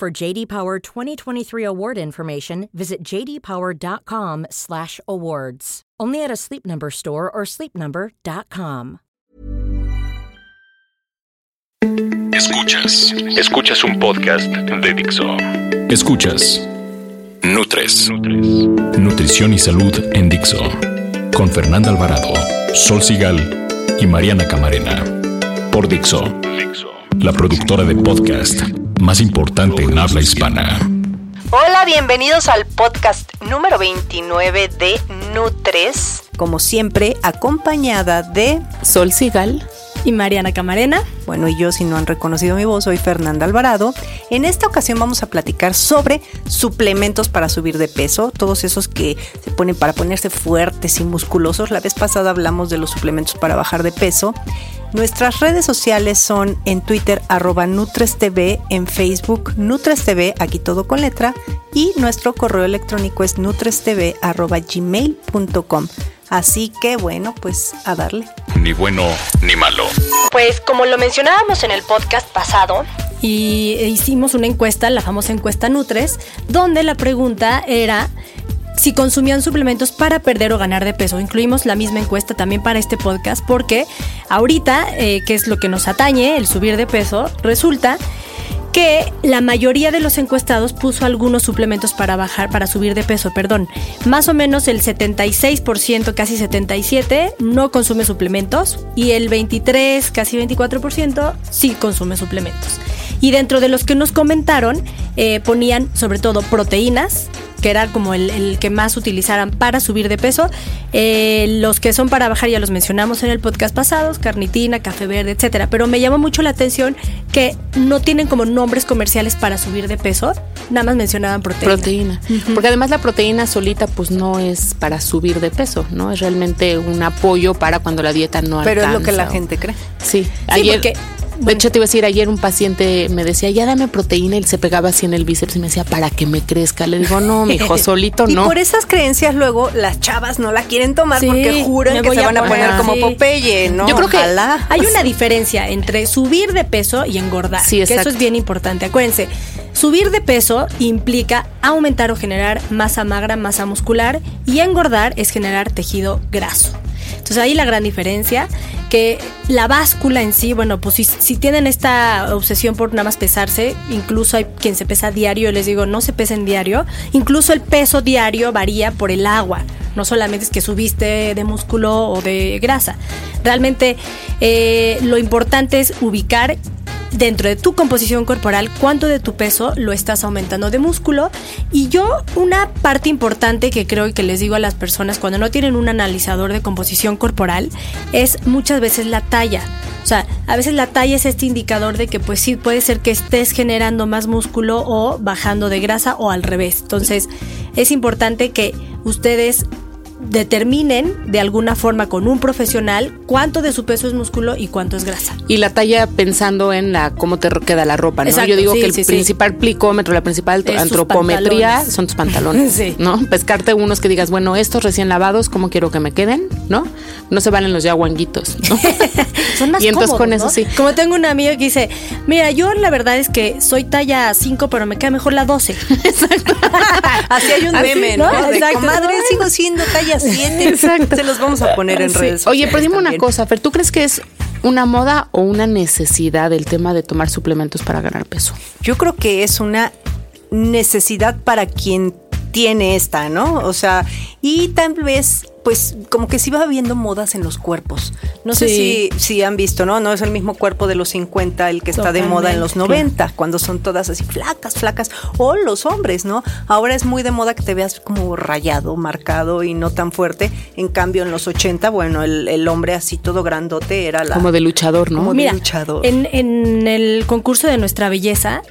For JD Power 2023 award information, visit jdpower.com/awards. Only at a Sleep Number store or sleepnumber.com. Escuchas, escuchas un podcast de Dixo. Escuchas Nutres. Nutrición y salud en Dixo. Con Fernanda Alvarado, Sol Sigal y Mariana Camarena. Por Dixo. La productora de podcast más importante en habla hispana. Hola, bienvenidos al podcast número 29 de Nutres. Como siempre, acompañada de Sol Sigal y Mariana Camarena. Bueno, y yo, si no han reconocido mi voz, soy Fernanda Alvarado. En esta ocasión vamos a platicar sobre suplementos para subir de peso, todos esos que se ponen para ponerse fuertes y musculosos. La vez pasada hablamos de los suplementos para bajar de peso. Nuestras redes sociales son en Twitter arroba NutresTV, en Facebook NutresTV, aquí todo con letra, y nuestro correo electrónico es nutrestv gmail.com. Así que bueno, pues a darle. Ni bueno ni malo. Pues como lo mencionábamos en el podcast pasado, y hicimos una encuesta, la famosa encuesta Nutres, donde la pregunta era si consumían suplementos para perder o ganar de peso. Incluimos la misma encuesta también para este podcast porque ahorita, eh, que es lo que nos atañe, el subir de peso, resulta que la mayoría de los encuestados puso algunos suplementos para bajar, para subir de peso, perdón. Más o menos el 76%, casi 77%, no consume suplementos y el 23, casi 24% sí consume suplementos. Y dentro de los que nos comentaron, eh, ponían sobre todo proteínas, que era como el, que más utilizaran para subir de peso. Eh, los que son para bajar ya los mencionamos en el podcast pasados, carnitina, café verde, etcétera. Pero me llamó mucho la atención que no tienen como nombres comerciales para subir de peso, nada más mencionaban proteína. Proteína. Porque además la proteína solita pues no es para subir de peso, ¿no? Es realmente un apoyo para cuando la dieta no Pero alcanza. es lo que la gente cree. Sí, Sí, ayer porque de hecho, te iba a decir, ayer un paciente me decía, ya dame proteína, y se pegaba así en el bíceps y me decía, para que me crezca. Le digo, no, mi hijo, solito Y no. por esas creencias luego las chavas no la quieren tomar Sí, porque juran que se van a poner poner como así. Popeye, ¿no? Yo creo que Ojalá. Hay una diferencia entre subir de peso y engordar. Sí, que eso es bien importante. Acuérdense, subir de peso implica aumentar o generar masa magra, masa muscular, y engordar es generar tejido graso. Entonces ahí la gran diferencia, que la báscula en sí, bueno, pues si, tienen esta obsesión por nada más pesarse, incluso hay quien se pesa diario, les digo, no se pesen diario, incluso el peso diario varía por el agua, no solamente es que subiste de músculo o de grasa. Realmente eh, lo importante es ubicar dentro de tu composición corporal cuánto de tu peso lo estás aumentando de músculo. Y yo, una parte importante que creo y que les digo a las personas cuando no tienen un analizador de composición corporal es muchas veces la talla. O sea, a veces la talla es este indicador de que pues sí puede ser que estés generando más músculo o bajando de grasa o al revés. Entonces, es importante que ustedes determinen de alguna forma con un profesional cuánto de su peso es músculo y cuánto es grasa. Y la talla pensando en la cómo te queda la ropa, ¿no? Exacto, Yo digo sí, que el sí, sí. principal plicómetro, la principal Es antropometría son tus pantalones. ¿no? Pescarte unos que digas, bueno, estos recién lavados, ¿cómo quiero que me queden? ¿No? No se valen los ya guanguitos, ¿no? Son más Y entonces cómodos, con eso ¿no? sí. Como tengo una amiga que dice, mira, yo la verdad es que soy talla 5, pero me queda mejor la 12. Así hay un meme, ¿no? ¿no? De, Exacto. comadre, sigo siendo talla 7. Exacto. Se los vamos a poner en Sí. redes Oye, pero sociales dime una cosa, Fer, ¿tú crees que es una moda o una necesidad el tema de tomar suplementos para ganar peso? Yo creo que es una necesidad para quien tiene esta, ¿no? O sea, y tal vez, pues, como que sí va habiendo modas en los cuerpos. No sé Sí. si, si han visto, ¿no? No es el mismo cuerpo de los 50 el que está de moda en los Totalmente, 90, cuando son todas así flacas, flacas. O los hombres, ¿no? Ahora es muy de moda que te veas como rayado, marcado y no tan fuerte. En cambio, en los 80, bueno, el, el hombre así todo grandote era la... Como de luchador, ¿no? Como de Mira, luchador. En, en el concurso de nuestra belleza,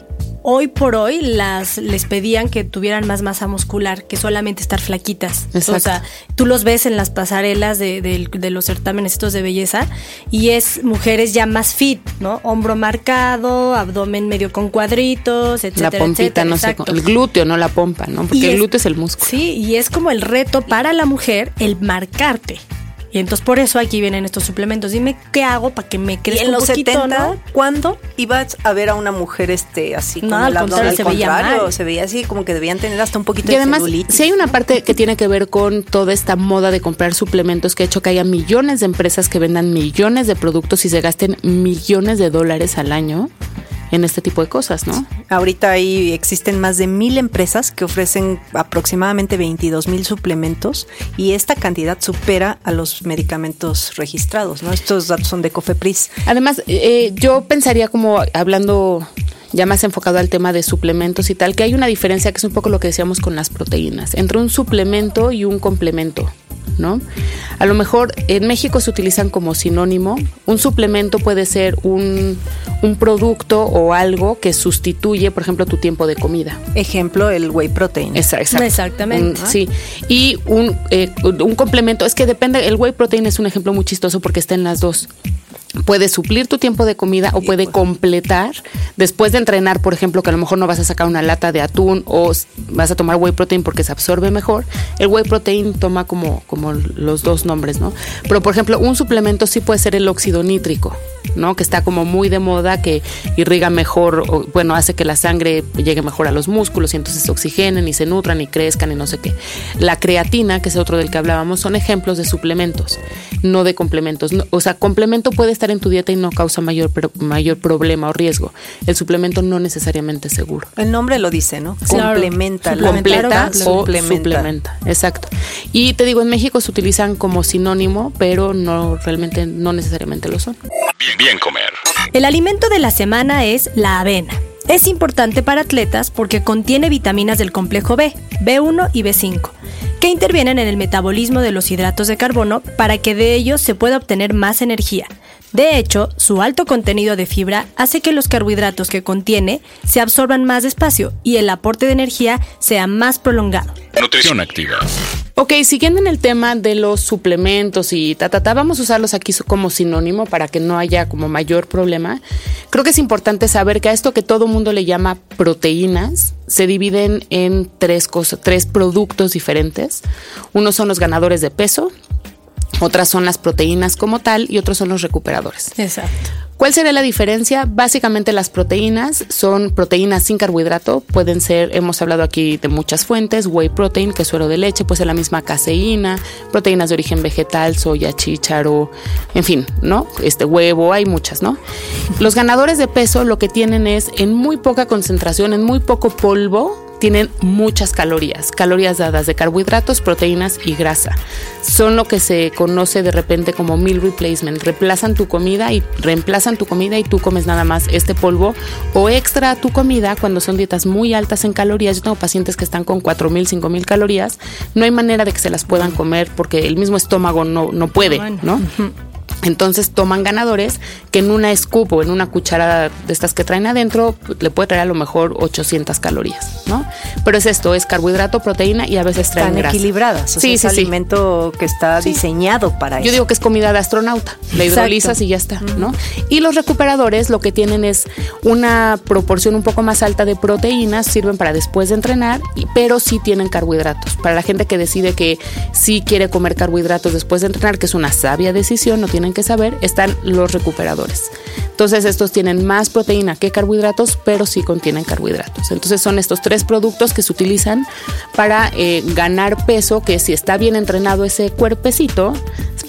hoy por hoy las les pedían que tuvieran más masa muscular que solamente estar flaquitas. Exacto. O sea, tú los ves en las pasarelas de, de- de los certámenes estos de belleza y es mujeres ya más fit, ¿no? Hombro marcado, abdomen medio con cuadritos, etcétera, la pompita, etcétera. no sé, el glúteo, no la pompa, ¿no? Porque Y el es- glúteo es el músculo. Sí, y es como el reto para la mujer el marcarte. Y entonces por eso aquí vienen estos suplementos. Dime qué hago para que me Y crezca en un los poquito, 70, ¿no? ¿cuándo ibas a ver a una mujer este así No, con al el abdomen? contrario, Al se veía contrario, mal. se veía así como que debían tener hasta un poquito Y además, celulitis. si hay una parte que tiene que ver con toda esta moda de comprar suplementos que ha hecho que haya millones de empresas que vendan millones de productos y se gasten millones de dólares al año en este tipo de cosas, ¿no? Ahorita ahí existen más de mil empresas que ofrecen aproximadamente 22 mil suplementos y esta cantidad supera a los medicamentos registrados, ¿no? Estos datos son de Cofepris. Además, eh, yo pensaría como hablando ya más enfocado al tema de suplementos y tal, que hay una diferencia que es un poco lo que decíamos con las proteínas, entre un suplemento y un complemento. ¿No? A lo mejor en México se utilizan como sinónimo. Un suplemento puede ser un, un producto o algo que sustituye, por ejemplo, tu tiempo de comida. Ejemplo, el whey protein. Esa- exacto. Exactamente. Un- sí. Y un, eh, un complemento, es que depende, el whey protein es un ejemplo muy chistoso porque está en las dos. Puede suplir tu tiempo de comida o puede completar después de entrenar, por ejemplo, que a lo mejor no vas a sacar una lata de atún o vas a tomar whey protein porque se absorbe mejor. El whey protein toma como, como los dos nombres, ¿no? Pero, por ejemplo, un suplemento sí puede ser el óxido nítrico, ¿no? Que está como muy de moda, que irriga mejor, o, bueno, hace que la sangre llegue mejor a los músculos y entonces se oxigenen y se nutran y crezcan y no sé qué. La creatina, que es otro del que hablábamos, son ejemplos de suplementos, no de complementos. No- o sea, complemento puede estar en tu dieta y no causa mayor, pro- mayor problema o riesgo. El suplemento no necesariamente es seguro. El nombre lo dice, ¿no? Claro. Complementa. la- Completa o Suplementa. suplementa. Exacto. Y te digo, en México se utilizan como sinónimo, pero no realmente, no necesariamente lo son. Bien, bien comer. El alimento de la semana es la avena. Es importante para atletas porque contiene vitaminas del complejo B, B1 y B5, que intervienen en el metabolismo de los hidratos de carbono para que de ellos se pueda obtener más energía. De hecho, su alto contenido de fibra hace que los carbohidratos que contiene se absorban más despacio y el aporte de energía sea más prolongado. Nutrición activa. Ok, siguiendo en el tema de los suplementos y ta, ta, ta, vamos a usarlos aquí como sinónimo para que no haya como mayor problema. Creo que es importante saber que a esto que todo mundo le llama proteínas se dividen en tres cosas, tres productos diferentes. Unos son los ganadores de peso, otras son las proteínas como tal y otros son los recuperadores. Exacto. ¿Cuál sería la diferencia? Básicamente las proteínas son proteínas sin carbohidrato, pueden ser, hemos hablado aquí de muchas fuentes, whey protein, que es suero de leche, puede ser la misma caseína, proteínas de origen vegetal, soya, chícharo, en fin, ¿no? Este huevo, hay muchas, ¿no? Los ganadores de peso lo que tienen es en muy poca concentración, en muy poco polvo, tienen muchas calorías, calorías dadas de carbohidratos, proteínas y grasa. Son lo que se conoce de repente como meal replacement. Reemplazan tu comida y reemplazan tu comida y tú comes nada más este polvo o extra a tu comida cuando son dietas muy altas en calorías. Yo tengo pacientes que están con 4.000, 5.000 calorías. No hay manera de que se las puedan comer porque el mismo estómago no, no puede. ¿no? Entonces toman ganadores que en una scoop o en una cucharada de estas que traen adentro le puede traer a lo mejor 800 calorías, ¿no? Pero es esto, es carbohidrato, proteína y a veces traen Están grasa. equilibradas. O Sí, sea, es sí. alimento que está diseñado para Yo eso. digo que es comida de astronauta, la hidrolizas y ya está, ¿no? Y los recuperadores lo que tienen es una proporción un poco más alta de proteínas, sirven para después de entrenar, pero sí tienen carbohidratos. Para la gente que decide que sí quiere comer carbohidratos después de entrenar, que es una sabia decisión, no tienen que saber, están los recuperadores. Entonces estos tienen más proteína que carbohidratos, pero sí contienen carbohidratos. Entonces son estos tres productos que se utilizan para eh, ganar peso, que si está bien entrenado ese cuerpecito,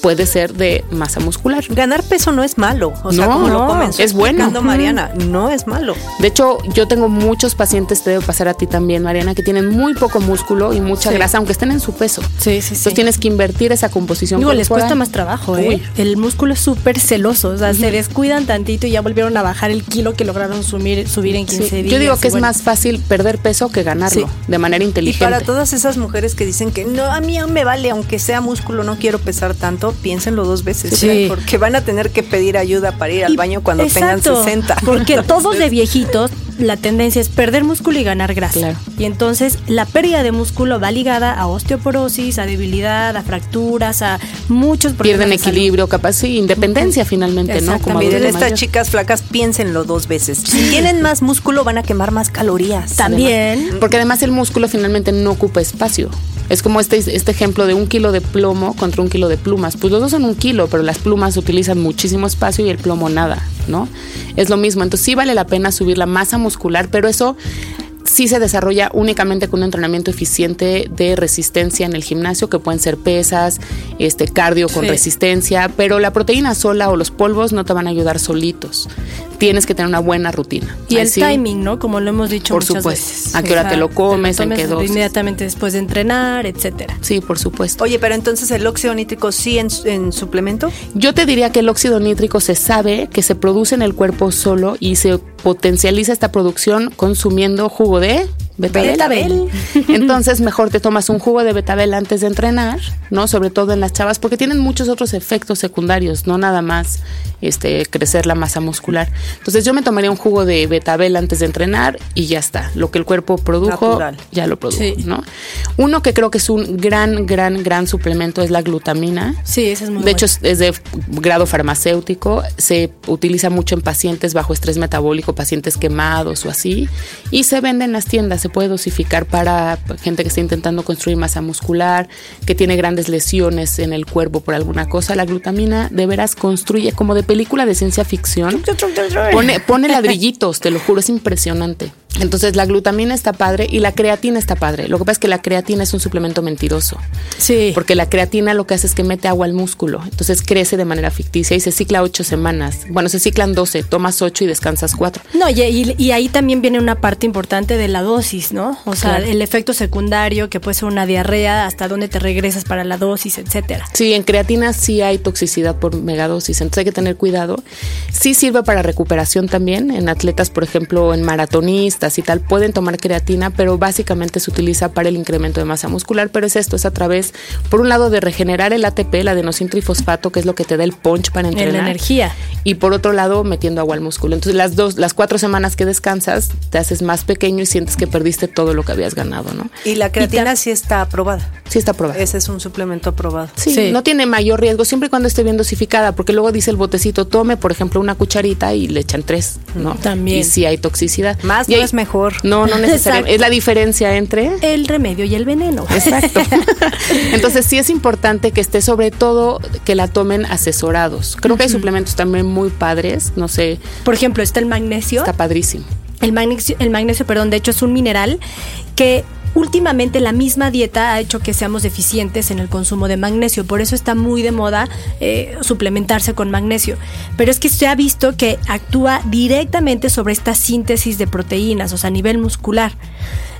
puede ser de masa muscular. Ganar peso no es malo. O sea, como no, lo comenzó es bueno. Mariana, no es malo. De hecho, yo tengo muchos pacientes, te debe pasar a ti también, Mariana, que tienen muy poco músculo y mucha Sí. grasa, aunque estén en su peso. Sí, sí, Entonces tienes que invertir esa composición Digo, les cuesta más trabajo, ¿eh? Uy. El músculo es súper celoso, o sea, se descuidan tantito y ya volvieron a bajar el kilo que lograron subir, subir en 15 Sí, días. Yo digo y que es bueno. más fácil perder peso que ganarlo Sí. de manera Y inteligente. para todas esas mujeres que dicen que no, a mí me vale, aunque sea músculo, no quiero pesar tanto, piénsenlo dos veces. Sí. Porque van a tener que pedir ayuda para ir al Y- baño cuando exacto, tengan 60. Porque todos de viejitos, la tendencia es perder músculo y ganar grasa. Claro. Y entonces la pérdida de músculo va ligada a osteoporosis, a debilidad, a fracturas, a muchos problemas. Pierden equilibrio, capaz, sí, independencia finalmente, ¿no? Como. Miren, estas mayor. chicas flacas, piénsenlo dos veces. Si tienen más músculo, van a quemar más calorías. También. Porque además el músculo finalmente no ocupa espacio. Es como este, este ejemplo de un kilo de plomo contra un kilo de plumas. Pues los dos son un kilo, pero las plumas utilizan muchísimo espacio y el plomo nada, ¿no? Es lo mismo. Entonces sí vale la pena subir la masa muscular, pero eso sí se desarrolla únicamente con un entrenamiento eficiente de resistencia en el gimnasio, que pueden ser pesas, este cardio con Sí. resistencia, pero la proteína sola o los polvos no te van a ayudar solitos. Tienes que tener una buena rutina. Y el timing, ¿no? Como lo hemos dicho Por muchas supuesto. veces. ¿A qué hora te lo comes? te lo ¿En qué dosis? Inmediatamente después de entrenar, etcétera. Sí, por supuesto. Oye, pero entonces el óxido nítrico sí en, en suplemento. Yo te diría que el óxido nítrico se sabe que se produce en el cuerpo solo y se potencializa esta producción consumiendo jugo de betabel. Betabel. Entonces, mejor te tomas un jugo de betabel antes de entrenar, ¿no? Sobre todo en las chavas, porque tienen muchos otros efectos secundarios, no nada más este crecer la masa muscular. Entonces, yo me tomaría un jugo de betabel antes de entrenar y ya está. Lo que el cuerpo produjo, Natural. ya lo produjo, Sí. ¿no? Uno que creo que es un gran, gran, gran suplemento es la glutamina. Sí, ese es muy De hecho, bueno. es, es de grado farmacéutico, se utiliza mucho en pacientes bajo estrés metabólico, pacientes quemados o así, y se vende en las tiendas, se puede dosificar para gente que está intentando construir masa muscular, que tiene grandes lesiones en el cuerpo por alguna cosa. La glutamina de veras construye como de película de ciencia ficción. Pone, pone ladrillitos, te lo juro, es impresionante. Entonces la glutamina está padre y la creatina está padre. Lo que pasa es que la creatina es un suplemento mentiroso. Sí. Porque la creatina lo que hace es que mete agua al músculo. Entonces crece de manera ficticia y se cicla ocho semanas. Bueno, se ciclan 12, tomas ocho y descansas cuatro. No, y, y- y ahí también viene una parte importante de la dosis, ¿no? O sea, Claro. el efecto secundario, que puede ser una diarrea, hasta dónde te regresas para la dosis, etcétera. Sí, en creatina sí hay toxicidad por megadosis, entonces hay que tener cuidado. Sí sirve para recuperación también. En atletas, por ejemplo, en maratonistas y tal, pueden tomar creatina, pero básicamente se utiliza para el incremento de masa muscular. Pero es esto, es a través, por un lado, de regenerar el ATP, el adenosintrifosfato, que es lo que te da el punch para En entrenar. la energía. y por otro lado metiendo agua al músculo. Entonces las dos, las cuatro semanas que descansas, te haces más pequeño y sientes que perdiste todo lo que habías ganado, ¿no? Y la creatina sí está aprobada. Sí está probado. Ese es un suplemento aprobado. Sí, Sí. no tiene mayor riesgo siempre y cuando esté bien dosificada, porque luego dice el botecito, tome, por ejemplo, una cucharita y le echan tres, ¿no? También. Y sí hay toxicidad. Más Y no hay- es mejor. No, no necesariamente. Exacto. Es la diferencia entre... El remedio y el veneno. Exacto. Entonces sí es importante que esté sobre todo que la tomen asesorados. Creo que hay suplementos también muy padres, no sé, Por ejemplo, está el magnesio. está padrísimo. El magnesio, el magnesio, perdón, de hecho es un mineral que últimamente la misma dieta ha hecho que seamos deficientes en el consumo de magnesio. Por eso está muy de moda eh, suplementarse con magnesio. Pero es que se ha visto que actúa directamente sobre esta síntesis de proteínas, o sea, a nivel muscular.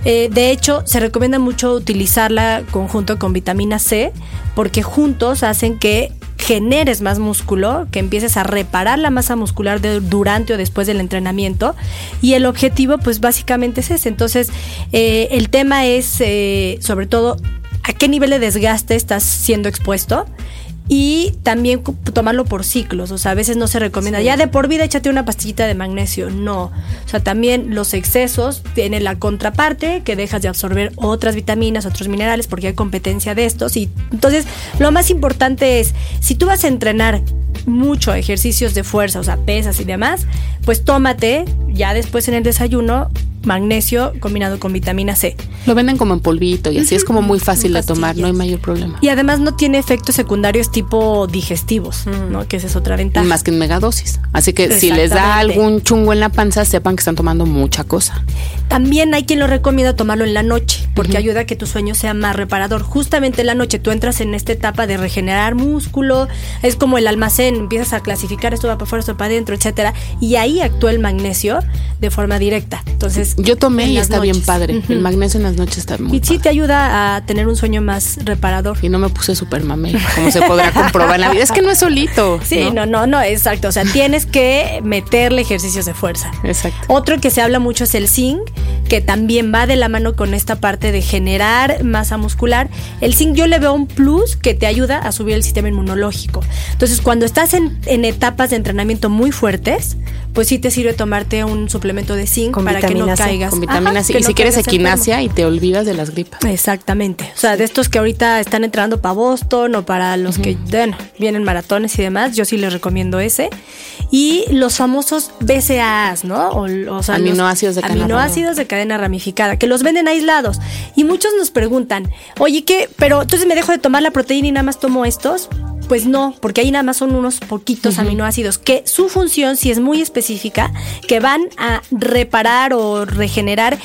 Eh, de hecho, se recomienda mucho utilizarla conjunto con vitamina C porque juntos hacen que generes más músculo, que empieces a reparar la masa muscular de- durante o después del entrenamiento. Y el objetivo, pues básicamente es ese. Entonces, eh, el tema es, eh, sobre todo, a qué nivel de desgaste estás siendo expuesto. Y también tomarlo por ciclos, o sea, a veces no se recomienda, ya de por vida échate una pastillita de magnesio, no. O sea, también los excesos tienen la contraparte, que dejas de absorber otras vitaminas, otros minerales, porque hay competencia de estos. Y entonces, lo más importante es, si tú vas a entrenar mucho ejercicios de fuerza, o sea, pesas y demás, pues tómate ya después en el desayuno magnesio combinado con vitamina C. Lo venden como en polvito y así es como muy fácil de tomar, no hay mayor problema. Y además no tiene efectos secundarios tipo digestivos, ¿no? Que esa es otra ventaja. Más que en megadosis. Así que si les da algún chungo en la panza, sepan que están tomando mucha cosa. También hay quien lo recomienda tomarlo en la noche, porque ayuda a que tu sueño sea más reparador. Justamente en la noche tú entras en esta etapa de regenerar músculo, es como el almacén, empiezas a clasificar esto va para afuera, esto va para adentro, etcétera, y ahí actúa el magnesio de forma directa. Entonces. Yo tomé y está bien padre. El magnesio en las noches está muy Y sí padre. te ayuda a tener un sueño más reparador. Y no me puse super mamey, como se podrá comprobar en la vida. Es que no es solito. Sí, no, no, no, exacto. O sea, tienes que meterle ejercicios de fuerza. Exacto. Otro que se habla mucho es el zinc, que también va de la mano con esta parte de generar masa muscular. El zinc yo le veo un plus que te ayuda a subir el sistema inmunológico. Entonces, cuando estás en, en etapas de entrenamiento muy fuertes, pues sí te sirve tomarte un suplemento de zinc Con para que no C. caigas. Con vitamina Ajá, C. Y no si quieres equinacia y te olvidas de las gripas. Exactamente. O sea, de estos que ahorita están entrando para Boston o para los que, bueno, vienen maratones y demás, yo sí les recomiendo ese. Y los famosos BCAAs, ¿no? O, o sea, Aminoácidos de cadena aminoácidos de cadena ramificada, que los venden aislados. Y muchos nos preguntan, oye, ¿qué? Pero entonces me dejo de tomar la proteína y nada más tomo estos. Pues no, porque ahí nada más son unos poquitos aminoácidos que su función sí es muy específica, que van a reparar o regenerar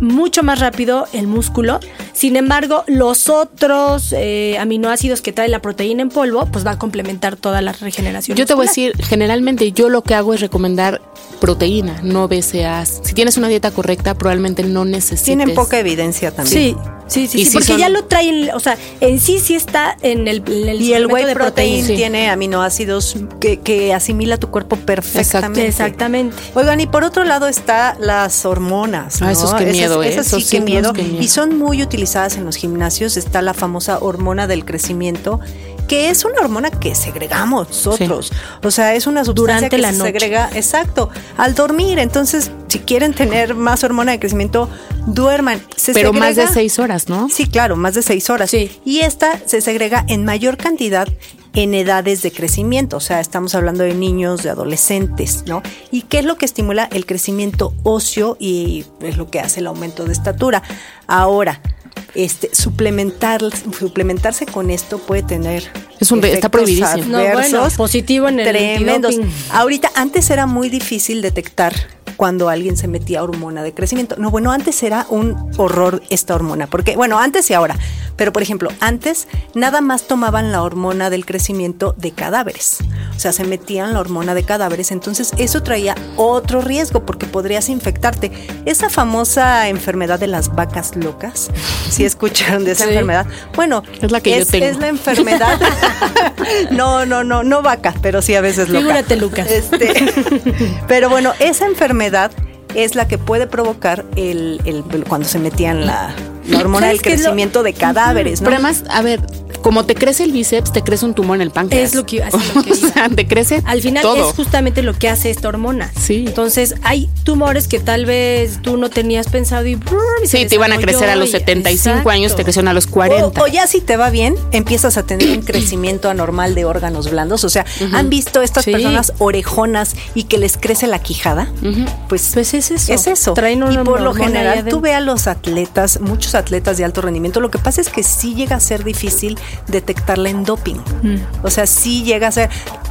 mucho más rápido el músculo. Sin embargo, los otros eh, aminoácidos que trae la proteína en polvo, pues va a complementar toda la regeneración. Yo te voy a decir, generalmente yo lo que hago es recomendar proteína, no BCAAs. Si tienes una dieta correcta, probablemente no necesites. Tienen poca evidencia también. Sí, sí, sí, Y sí, sí porque son- ya lo traen, o sea, en sí sí está en el, en el Y el whey de protein. Sí. tiene aminoácidos que, que asimila tu cuerpo perfectamente. Exactamente. Oigan, y por otro lado está las hormonas. Ah, ¿no? esos qué Esas- miedo, ¿eh? esas Esos sí, miedo. qué miedo. Y son muy utilizadas en los gimnasios. Está la famosa hormona del crecimiento, que es una hormona que segregamos nosotros. O sea, es una sustancia Durante que la se noche. segrega, exacto, al dormir. Entonces, si quieren tener más hormona de crecimiento, duerman. Se Pero más de seis horas, ¿no? Sí, claro, más de seis horas. Sí. Y esta se segrega en mayor cantidad en edades de crecimiento, o sea, estamos hablando de niños, de adolescentes, ¿no? ¿Y qué es lo que estimula el crecimiento óseo y es lo que hace el aumento de estatura? Ahora, este, suplementar, suplementarse con esto puede tener Es un está prohibidísimo. No, bueno, positivo en el tremendos. Ahorita, antes era muy difícil detectar cuando alguien se metía hormona de crecimiento. No, bueno, antes era un horror esta hormona, porque, bueno, antes y ahora, pero por ejemplo, antes nada más tomaban la hormona del crecimiento de cadáveres, o sea, se metían la hormona de cadáveres, entonces eso traía otro riesgo porque podrías infectarte. Esa famosa enfermedad de las vacas locas, si escucharon de esa Sí. enfermedad, bueno, Es la que yo tengo. es la enfermedad. no, no, no, no vaca, pero sí a veces loca. Figúrate, Lucas. Este, pero bueno, esa enfermedad es la que puede provocar el, el- cuando se metían la, la hormona del ¿Sabes qué es lo- crecimiento de cadáveres, ¿no? Pero además, a ver, como te crece el bíceps, te crece un tumor en el páncreas. Es lo que- así es lo que o sea, te crece Al final todo. es justamente lo que hace esta hormona. Sí. Entonces, hay tumores que tal vez tú no tenías pensado y, brrr, y se Sí, te iban a crecer a los y- 75 años, te Exacto. crecieron a los 40. O, o ya si te va bien, empiezas a tener un crecimiento anormal de órganos blandos. O sea, ¿han visto estas Sí. personas orejonas y que les crece la quijada? Pues, Pues es eso. Es eso. Traen una y por lo general, tú ve a los atletas, muchos atletas de alto rendimiento, lo que pasa es que sí llega a ser difícil detectarla en doping. Mm. O sea, sí llega a ser...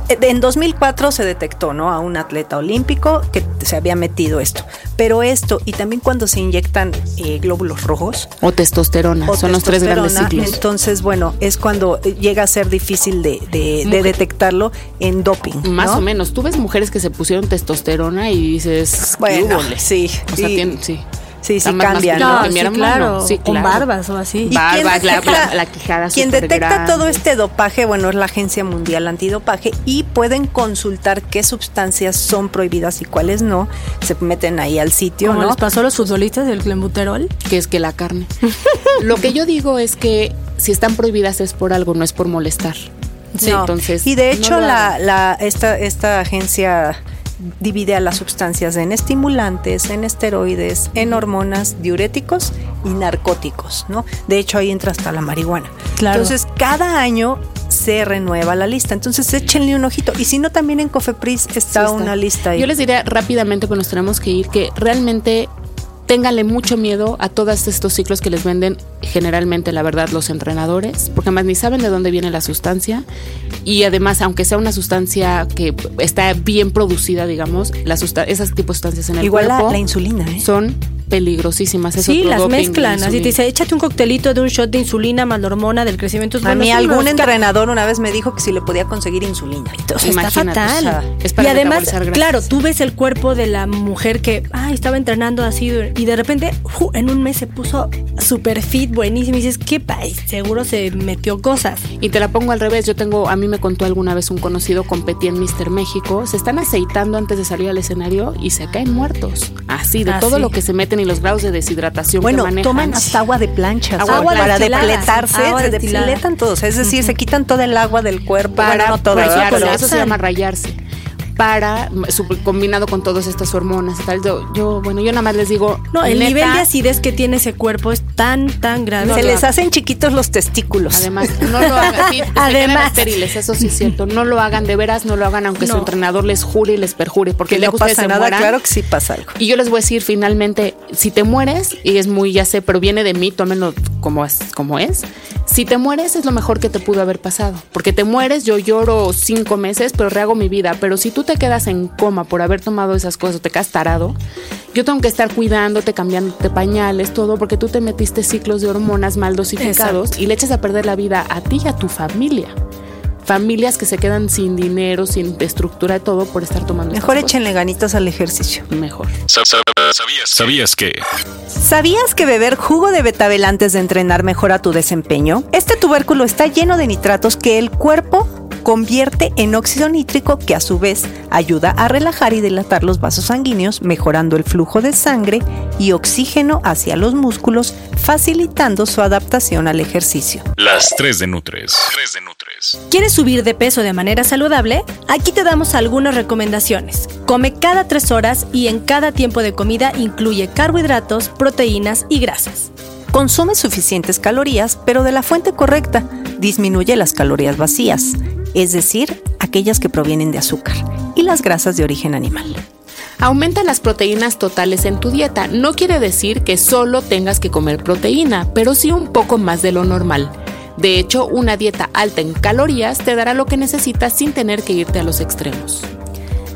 eh, En 2004 se detectó, ¿no? A un atleta olímpico que se había metido esto. Pero esto, y también cuando se inyectan eh, glóbulos rojos, O testosterona. o Son los tres grandes ciclos. Entonces, bueno, es cuando eh, llega a ser difícil de, de- de Mujer. detectarlo en doping. Más ¿no? o menos. Tú ves mujeres que se pusieron testosterona y dices, ¿qué Bueno, sí, O sea, tienen- sí. Sí, sí cambian, ¿no? sí, claro, Sí, con barbas o así. ¿Y Barba, quién la, detecta- la- la quijada Quien detecta todo este dopaje, bueno, es la Agencia Mundial Antidopaje y pueden consultar qué sustancias son prohibidas y cuáles no. Se meten ahí al sitio, Como ¿no? les pasó a los futbolistas del clenbuterol. que es que la carne. Lo que yo digo es que si están prohibidas es por algo, no es por molestar. Sí, No. entonces. y de hecho la, la- esta, esta agencia divide a las sustancias en estimulantes, en esteroides, en hormonas, diuréticos y narcóticos, ¿no? De hecho ahí entra hasta la marihuana. Claro. Entonces cada año se renueva la lista. Entonces échenle un ojito. Y si no, también en Cofepris está, Sí está. una lista ahí. Yo les diría rápidamente, pues nos tenemos que ir, que realmente ténganle mucho miedo a todos estos ciclos que les venden generalmente, la verdad, los entrenadores, porque además ni saben de dónde viene la sustancia y además, aunque sea una sustancia que está bien producida, digamos, la esas tipos de sustancias en el Igual la, cuerpo la insulina, ¿eh? son peligrosísimas. Es Sí, otro las mezclan. la Así te dice, échate un coctelito de un shot de insulina más la hormona del crecimiento. A mí algún entrenador una vez me dijo que si le podía conseguir insulina. O sea, está Imagínate, fatal. o sea, es para y además, claro, tú ves el cuerpo de la mujer que, ay, estaba entrenando así y de repente en un mes se puso super fit, buenísimo y dices, qué país, seguro se metió cosas. Y te la pongo al revés, yo tengo, a mí me contó alguna vez un conocido, competía en Mister México, se están aceitando antes de salir al escenario y se caen muertos. Así, de todo lo que se meten y los grados de deshidratación bueno, que manejan. toman hasta agua de plancha agua para depletarse, se depletan todos, es decir, se quitan todo el agua del cuerpo, para no todo, eso se llama rayarse para combinado con todas estas hormonas y tal. Yo, bueno, yo nada más les digo. No, el nivel de acidez que tiene ese cuerpo es tan, tan grave. se les hacen chiquitos los testículos. Además, no lo hagan. Sí, Además. estériles, eso sí es cierto. No lo hagan de veras, no lo hagan aunque su entrenador les jure y les perjure. Porque no pasa nada, claro que sí pasa algo. Y yo les voy a decir finalmente, si te mueres, y es muy, ya sé, pero viene de mí, tómenlo como es, como es. Si te mueres es lo mejor que te pudo haber pasado. Porque te mueres, yo lloro cinco meses, pero rehago mi vida. Pero si tú te quedas en coma por haber tomado esas cosas, te quedas tarado, yo tengo que estar cuidándote, cambiándote pañales, todo, porque tú te metiste ciclos de hormonas mal dosificados y le echas a perder la vida a ti y a tu familia familias que se quedan sin dinero, sin estructura, todo por estar tomando. Mejor échenle ganitas al ejercicio. Mejor. ¿Sabías, ¿Sabías que? ¿Sabías que beber jugo de betabel antes de entrenar mejora tu desempeño? Este tubérculo está lleno de nitratos que el cuerpo convierte en óxido nítrico que a su vez ayuda a relajar y dilatar los vasos sanguíneos, mejorando el flujo de sangre y oxígeno hacia los músculos, facilitando su adaptación al ejercicio. Las 3 de Nutres. 3 de Nutres. ¿Quieres subir de peso de manera saludable? Aquí te damos algunas recomendaciones. Come cada 3 horas y en cada tiempo de comida incluye carbohidratos, proteínas y grasas. Consume suficientes calorías, pero de la fuente correcta. Disminuye las calorías vacías es decir, aquellas que provienen de azúcar, y las grasas de origen animal. Aumenta las proteínas totales en tu dieta. No quiere decir que solo tengas que comer proteína, pero sí un poco más de lo normal. De hecho, una dieta alta en calorías te dará lo que necesitas sin tener que irte a los extremos.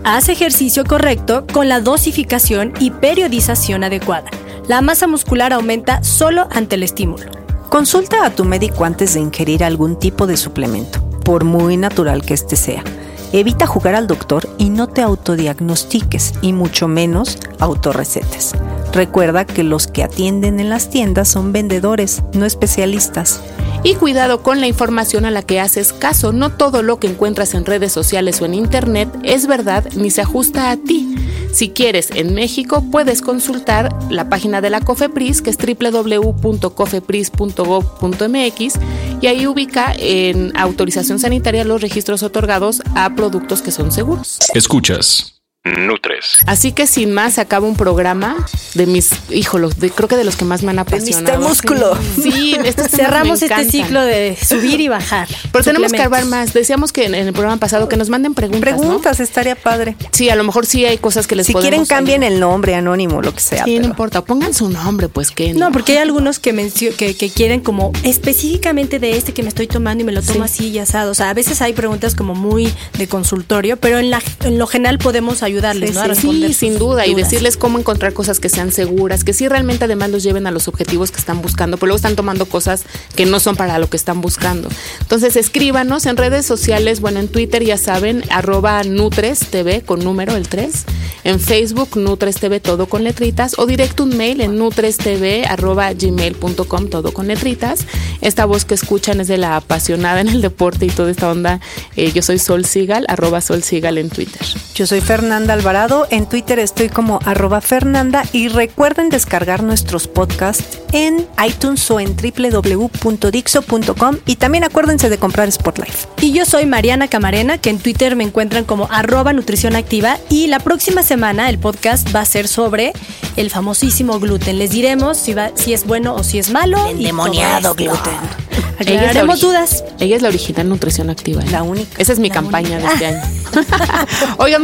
Haz ejercicio correcto con la dosificación y periodización adecuada. La masa muscular aumenta solo ante el estímulo. Consulta a tu médico antes de ingerir algún tipo de suplemento por muy natural que este sea. Evita jugar al doctor y no te autodiagnostiques y mucho menos autorrecetes. Recuerda que los que atienden en las tiendas son vendedores, no especialistas. Y cuidado con la información a la que haces caso. No todo lo que encuentras en redes sociales o en internet es verdad ni se ajusta a ti. Si quieres en México, puedes consultar la página de la COFEPRIS, que es www.cofepris.gov.mx, y ahí ubica en autorización sanitaria los registros otorgados a productos que son seguros. Escuchas. Nutres. Así que sin más, se acaba un programa de mis, híjolos, creo que de los que más me han apasionado. De Músculo. Sí, cerramos este ciclo de subir y bajar. Pero tenemos que hablar más. Decíamos que en, el programa pasado que nos manden preguntas. Preguntas, estaría padre. Sí, a lo mejor sí hay cosas que les Si quieren, cambien el nombre, anónimo, lo que sea. Sí, no importa. Pongan su nombre, pues que no. porque hay algunos que, que, que, quieren como específicamente de este que me estoy tomando y me lo tomo así y asado. O sea, a veces hay preguntas como muy de consultorio, pero en, la, en lo general podemos ayudar sí, sin duda, y decirles cómo encontrar cosas que sean seguras, que sí realmente además los lleven a los objetivos que están buscando, pero luego están tomando cosas que no son para lo que están buscando. Entonces escríbanos en redes sociales, bueno, en Twitter ya saben, arroba Nutres TV con número el 3, en Facebook Nutres TV todo con letritas, o directo un mail en nutrestv arroba gmail.com todo con letritas. Esta voz que escuchan es de la apasionada en el deporte y toda esta onda. Eh, yo soy Sol Sigal, arroba Sol Sigal en Twitter. Yo soy Fernanda Alvarado. En Twitter estoy como arroba Fernanda y recuerden descargar nuestros podcasts en iTunes o en www.dixo.com y también acuérdense de comprar Spotlife. Y yo soy Mariana Camarena, que en Twitter me encuentran como arroba Nutrición Activa y la próxima semana el podcast va a ser sobre el famosísimo gluten. Les diremos si, va, si es bueno o si es malo. El demoniado gluten. Aclararemos dudas. Ella es la original Nutrición Activa. La única. Esa es mi campaña de este año. Oigan,